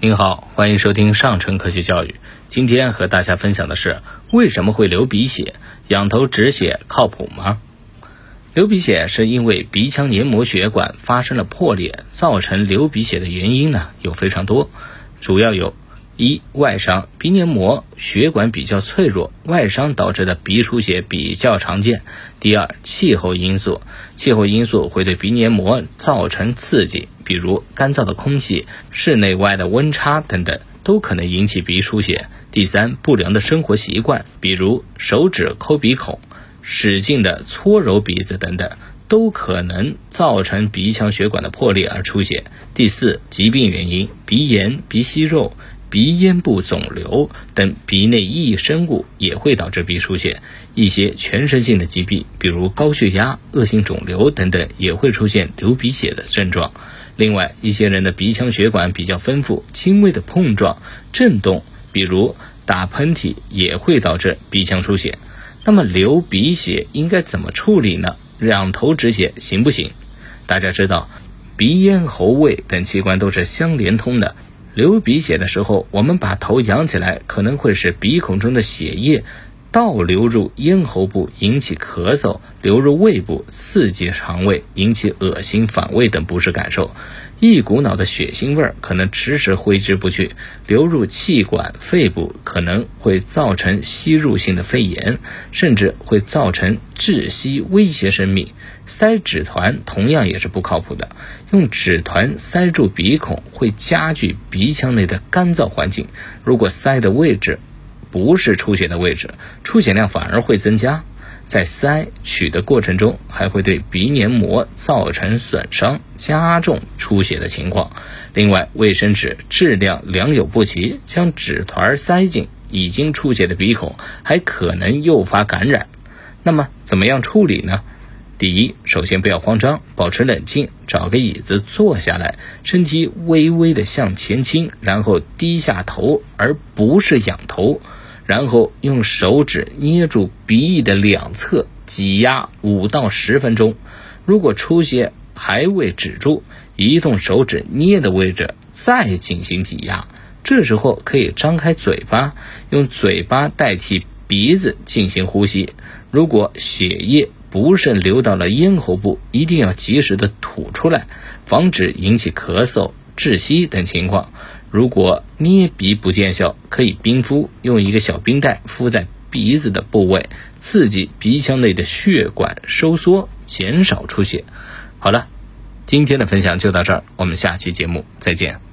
您好，欢迎收听上城科学教育。今天和大家分享的是为什么会流鼻血，仰头止血靠谱吗？流鼻血是因为鼻腔黏膜血管发生了破裂，造成流鼻血的原因呢有非常多，主要有。一外伤，鼻黏膜血管比较脆弱，外伤导致的鼻出血比较常见。第二，气候因素，气候因素会对鼻黏膜造成刺激，比如干燥的空气、室内外的温差等等，都可能引起鼻出血。第三，不良的生活习惯，比如手指抠鼻孔、使劲的搓揉鼻子等等，都可能造成鼻腔血管的破裂而出血。第四，疾病原因，鼻炎、鼻息肉。鼻咽部肿瘤等鼻内异生物也会导致鼻出血，一些全身性的疾病，比如高血压、恶性肿瘤等等，也会出现流鼻血的症状。另外，一些人的鼻腔血管比较丰富，轻微的碰撞、震动，比如打喷嚏，也会导致鼻腔出血。那么，流鼻血应该怎么处理呢？两头止血行不行？大家知道，鼻咽喉胃等器官都是相连通的。流鼻血的时候，我们把头仰起来，可能会使鼻孔中的血液倒流入咽喉部，引起咳嗽；流入胃部，刺激肠胃，引起恶心、反胃等不适感受。一股脑的血腥味儿可能迟迟挥之不去，流入气管、肺部，可能会造成吸入性的肺炎，甚至会造成窒息，威胁生命。塞纸团同样也是不靠谱的，用纸团塞住鼻孔会加剧鼻腔内的干燥环境。如果塞的位置不是出血的位置，出血量反而会增加。在塞取的过程中，还会对鼻黏膜造成损伤，加重出血的情况。另外，卫生纸质量良莠不齐，将纸团塞进已经出血的鼻孔，还可能诱发感染。那么，怎么样处理呢？第一，首先不要慌张，保持冷静，找个椅子坐下来，身体微微的向前倾，然后低下头，而不是仰头。然后用手指捏住鼻翼的两侧，挤压五到十分钟。如果出血还未止住，移动手指捏的位置，再进行挤压。这时候可以张开嘴巴，用嘴巴代替鼻子进行呼吸。如果血液不慎流到了咽喉部，一定要及时的吐出来，防止引起咳嗽、窒息等情况。如果捏鼻不见效，可以冰敷，用一个小冰袋敷在鼻子的部位，刺激鼻腔内的血管收缩，减少出血。好了，今天的分享就到这儿，我们下期节目再见。